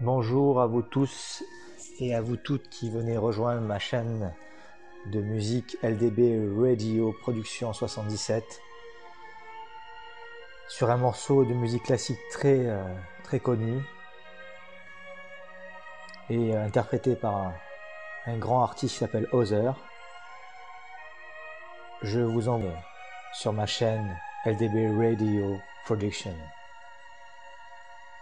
Bonjour à vous tous et à vous toutes qui venez rejoindre ma chaîne de musique LDB Radio Production 77 sur un morceau de musique classique très euh, très connu et euh, interprété par un, grand artiste qui s'appelle Other. Je vous envoie sur ma chaîne LDB Radio Production.